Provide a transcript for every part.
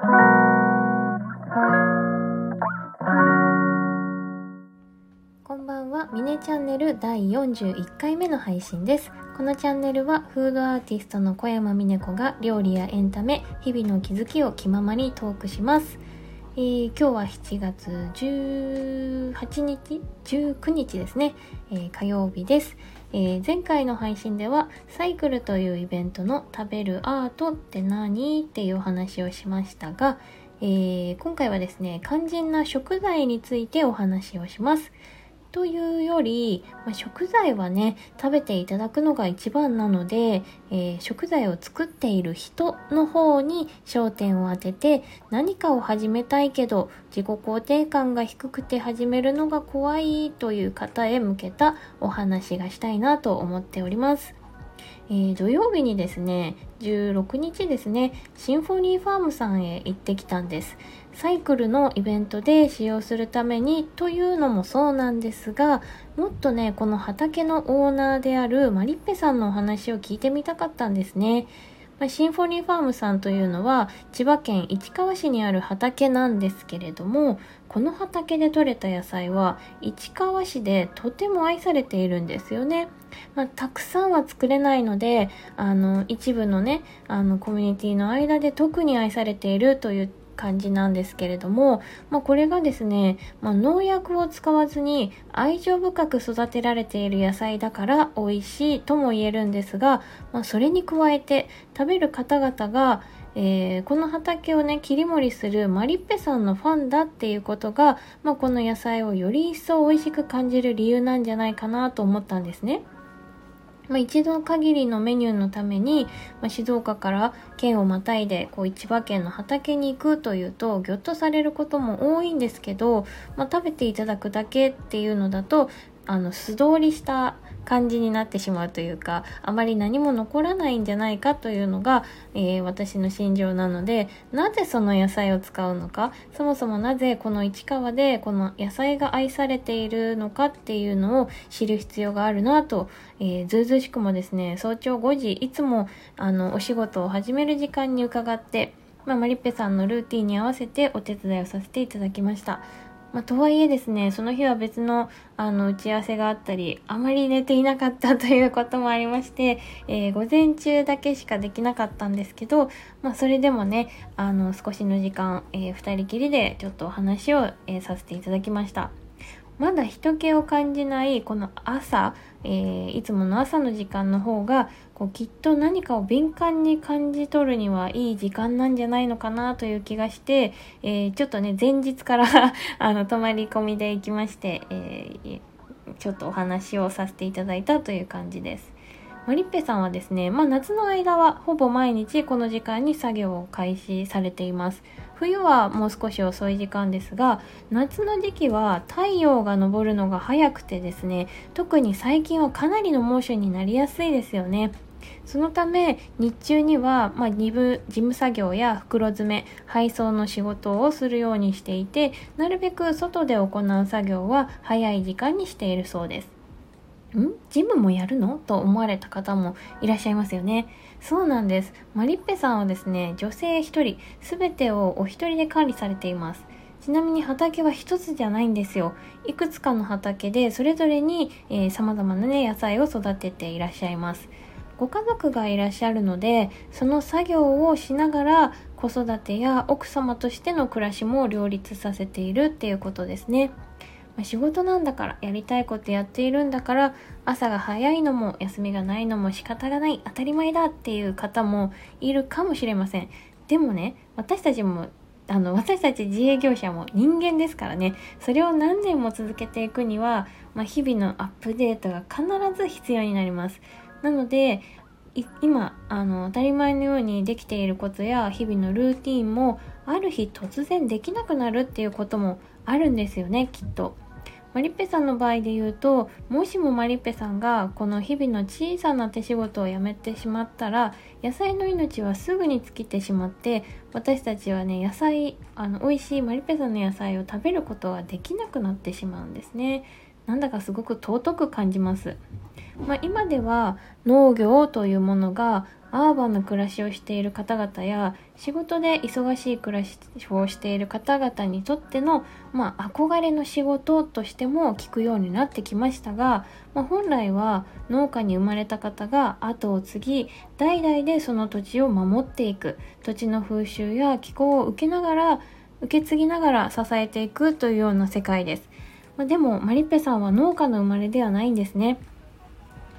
こんばんは、ミネチャンネル第41回目の配信です。このチャンネルはフードアーティストの小山美音子が料理やエンタメ、日々の気づきを気ままにトークします。えー今日は7月18日 ?19 日ですね、えー火曜日です、えー前回の配信ではサイクルというイベントの食べるアートって何っていうお話をしましたが、えー今回はですね、肝心な食材についてお話をします。というより、まあ食材はね食べていただくのが一番なので、えー食材を作っている人の方に焦点を当てて何かを始めたいけど自己肯定感が低くて始めるのが怖いという方へ向けたお話がしたいなと思っております。えー土曜日にですね16日ですねシンフォニーファームさんへ行ってきたんです。サイクルのイベントで使用するためにというのもそうなんですがもっとねこの畑のオーナーであるマリッペさんのお話を聞いてみたかったんですね。まあシンフォニーファームさんというのは千葉県市川市にある畑なんですけれどもこの畑で採れた野菜は市川市でとても愛されているんですよね。まあ、たくさんは作れないのであの一部のねあのコミュニティの間で特に愛されているという感じなんですけれども、まあ、これがですね、まあ、農薬を使わずに愛情深く育てられている野菜だから美味しいとも言えるんですが、まあ、それに加えて食べる方々がえーこの畑をね切り盛りするマリッペさんのファンだっていうことが、まあ、この野菜をより一層美味しく感じる理由なんじゃないかなと思ったんですね。まあ、一度限りのメニューのために、まあ、静岡から県をまたいでこう千葉県の畑に行くというとぎょっとされることも多いんですけど、まあ、食べていただくだけっていうのだとあの素通りした感じになってしまうというかあまり何も残らないんじゃないかというのが、えー私の心情なのでなぜその野菜を使うのかそもそもなぜこの市川でこの野菜が愛されているのかっていうのを知る必要があるなと、えーずうずうしくもですね早朝5時いつもあのお仕事を始める時間に伺って、まあ、マリッペさんのルーティンに合わせてお手伝いをさせていただきました。まあ、とはいえですね、その日は別のあの打ち合わせがあったり、あまり寝ていなかったということもありまして、えー午前中だけしかできなかったんですけど、まあ、それでもね、あの少しの時間、えー二人きりでちょっとお話を、えーさせていただきました。まだ人気を感じないこの朝、えーいつもの朝の時間の方がこうきっと何かを敏感に感じ取るにはいい時間なんじゃないのかなという気がして、えーちょっとね前日から あの泊まり込みで行きまして、えーちょっとお話をさせていただいたという感じです。マリッペさんはですね、まあ夏の間はほぼ毎日この時間に作業を開始されています。冬はもう少し遅い時間ですが、夏の時期は太陽が昇るのが早くてですね、特に最近はかなりの猛暑になりやすいですよね。そのため日中には、まあ、部事務作業や袋詰め配送の仕事をするようにしていてなるべく外で行う作業は早い時間にしているそうです。ん？ジムもやるの？と思われた方もいらっしゃいますよね。そうなんです。マリッペさんはですね、女性一人、すべてをお一人で管理されています。ちなみに畑は一つじゃないんですよ。いくつかの畑でそれぞれに、えー、様々なね、野菜を育てていらっしゃいます。ご家族がいらっしゃるので、その作業をしながら子育てや奥様としての暮らしも両立させているっていうことですね。ま仕事なんだからやりたいことやっているんだから朝が早いのも休みがないのも仕方がない当たり前だっていう方もいるかもしれません。でもね私たちもあの私たち自営業者も人間ですからね。それを何年も続けていくには、まあ、日々のアップデートが必ず必要になります。なので今あの当たり前のようにできていることや日々のルーティンもある日突然できなくなるっていうこともあるんですよねきっと。マリッペさんの場合で言うともしもマリッペさんがこの日々の小さな手仕事をやめてしまったら野菜の命はすぐに尽きてしまって私たちはね野菜あの美味しいマリッペさんの野菜を食べることができなくなってしまうんですね。なんだかすごく尊く感じます。まあ、今では農業というものがアーバンな暮らしをしている方々や仕事で忙しい暮らしをしている方々にとっての、まあ、憧れの仕事としても聞くようになってきましたが、まあ、本来は農家に生まれた方が後を継ぎ代々でその土地を守っていく土地の風習や気候を受けながら受け継ぎながら支えていくというような世界です。まあ、でもマリッペさんは農家の生まれではないんですね。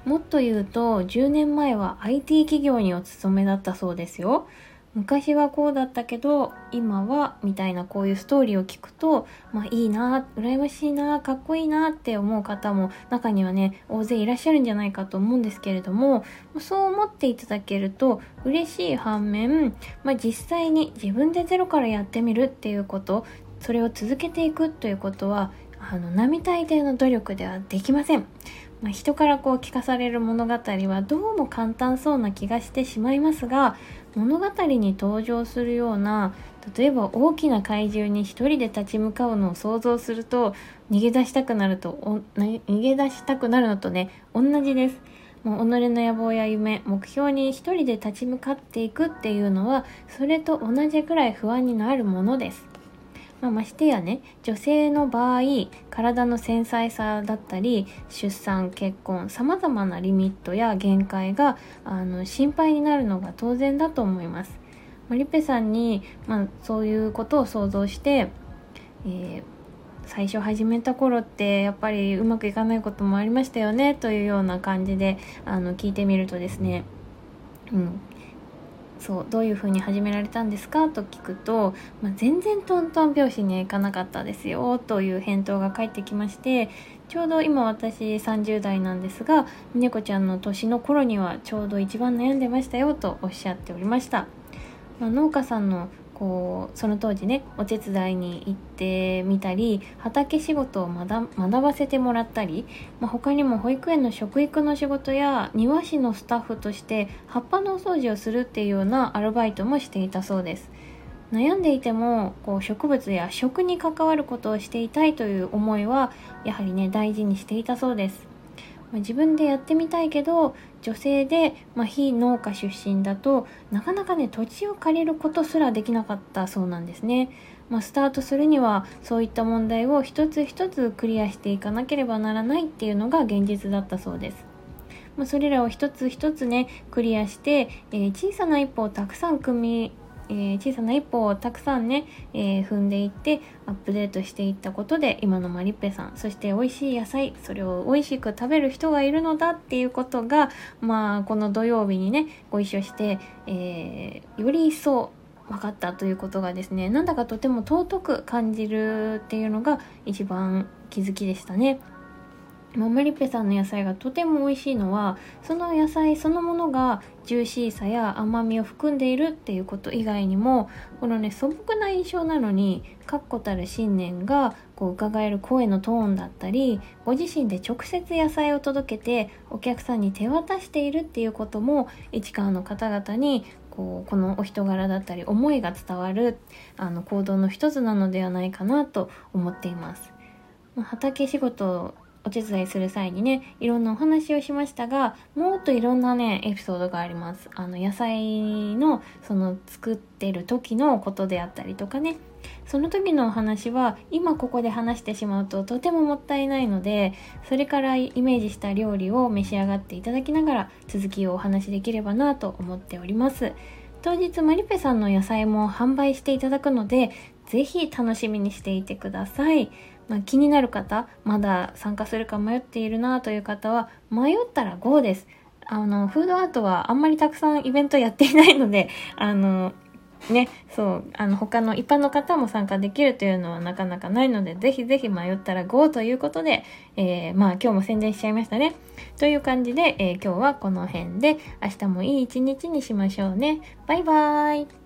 もっと言うと10年前は IT 企業にお勤めだったそうですよ。昔はこうだったけど今はみたいなこういうストーリーを聞くとまあいいな羨ましいなかっこいいなって思う方も中にはね大勢いらっしゃるんじゃないかと思うんですけれどもそう思っていただけると嬉しい反面、まあ、実際に自分でゼロからやってみるっていうことそれを続けていくということはあの並大抵の努力ではできません。まあ、人からこう聞かされる物語はどうも簡単そうな気がしてしまいますが物語に登場するような例えば大きな怪獣に一人で立ち向かうのを想像すると逃げ出したくなると逃げ出したくなるのとね同じです。もう己の野望や夢目標に一人で立ち向かっていくっていうのはそれと同じくらい不安になるものです。まあ、ましてやね。女性の場合体の繊細さだったり出産結婚さまざまなリミットや限界があの心配になるのが当然だと思います。マリペさんに、まあ、そういうことを想像して、えー、最初始めた頃ってやっぱりうまくいかないこともありましたよねというような感じであの聞いてみるとですね、うん、そうどういう風に始められたんですか？と聞くと、まあ、全然トントン拍子にはいかなかったですよという返答が返ってきましてちょうど今私30代なんですが猫ちゃんの年の頃にはちょうど一番悩んでましたよとおっしゃっておりました、まあ、農家さんのこうその当時ねお手伝いに行ってみたり畑仕事を学ばせてもらったり、まあ、他にも保育園の食育の仕事や庭師のスタッフとして葉っぱのお掃除をするっていうようなアルバイトもしていたそうです。悩んでいてもこう植物や食に関わることをしていたいという思いはやはりね大事にしていたそうです、自分でやってみたいけど女性で、まあ、非農家出身だとなかなかね土地を借りることすらできなかったそうなんですね。まあ、スタートするにはそういった問題を一つ一つクリアしていかなければならないっていうのが現実だったそうです。まあ、それらを一つ一つねクリアして、えー、小さな一歩をたくさん組みえー、小さな一歩をたくさんね、えー、踏んでいってアップデートしていったことで今のマリッペさんそして美味しい野菜それを美味しく食べる人がいるのだっていうことがまあこの土曜日にねご一緒して、えー、より一層分かったということがですねなんだかとても尊く感じるっていうのが一番気づきでしたね。ママリペさんの野菜がとても美味しいのはその野菜そのものがジューシーさや甘みを含んでいるっていうこと以外にもこのね素朴な印象なのに確固たる信念がこう伺える声のトーンだったりご自身で直接野菜を届けてお客さんに手渡しているっていうことも市川の方々にこうこのお人柄だったり思いが伝わるあの行動の一つなのではないかなと思っています。畑仕事お手伝いする際にねいろんなお話をしましたがもっといろんなねエピソードがあります。あの野菜のその作ってる時のことであったりとかね。その時のお話は今ここで話してしまうととてももったいないのでそれからイメージした料理を召し上がっていただきながら続きをお話しできればなと思っております。当日マリペさんの野菜も販売していただくのでぜひ楽しみにしていてくださいまあ、気になる方まだ参加するか迷っているなという方は迷ったら GO ですあのフードアートはあんまりたくさんイベントやっていないので あのね、そう、あの、他の一般の方も参加できるというのはなかなかないので、ぜひぜひ迷ったら GO ということで、えー、まあ今日も宣伝しちゃいましたね。という感じで、えー、今日はこの辺で、明日もいい一日にしましょうね。バイバーイ。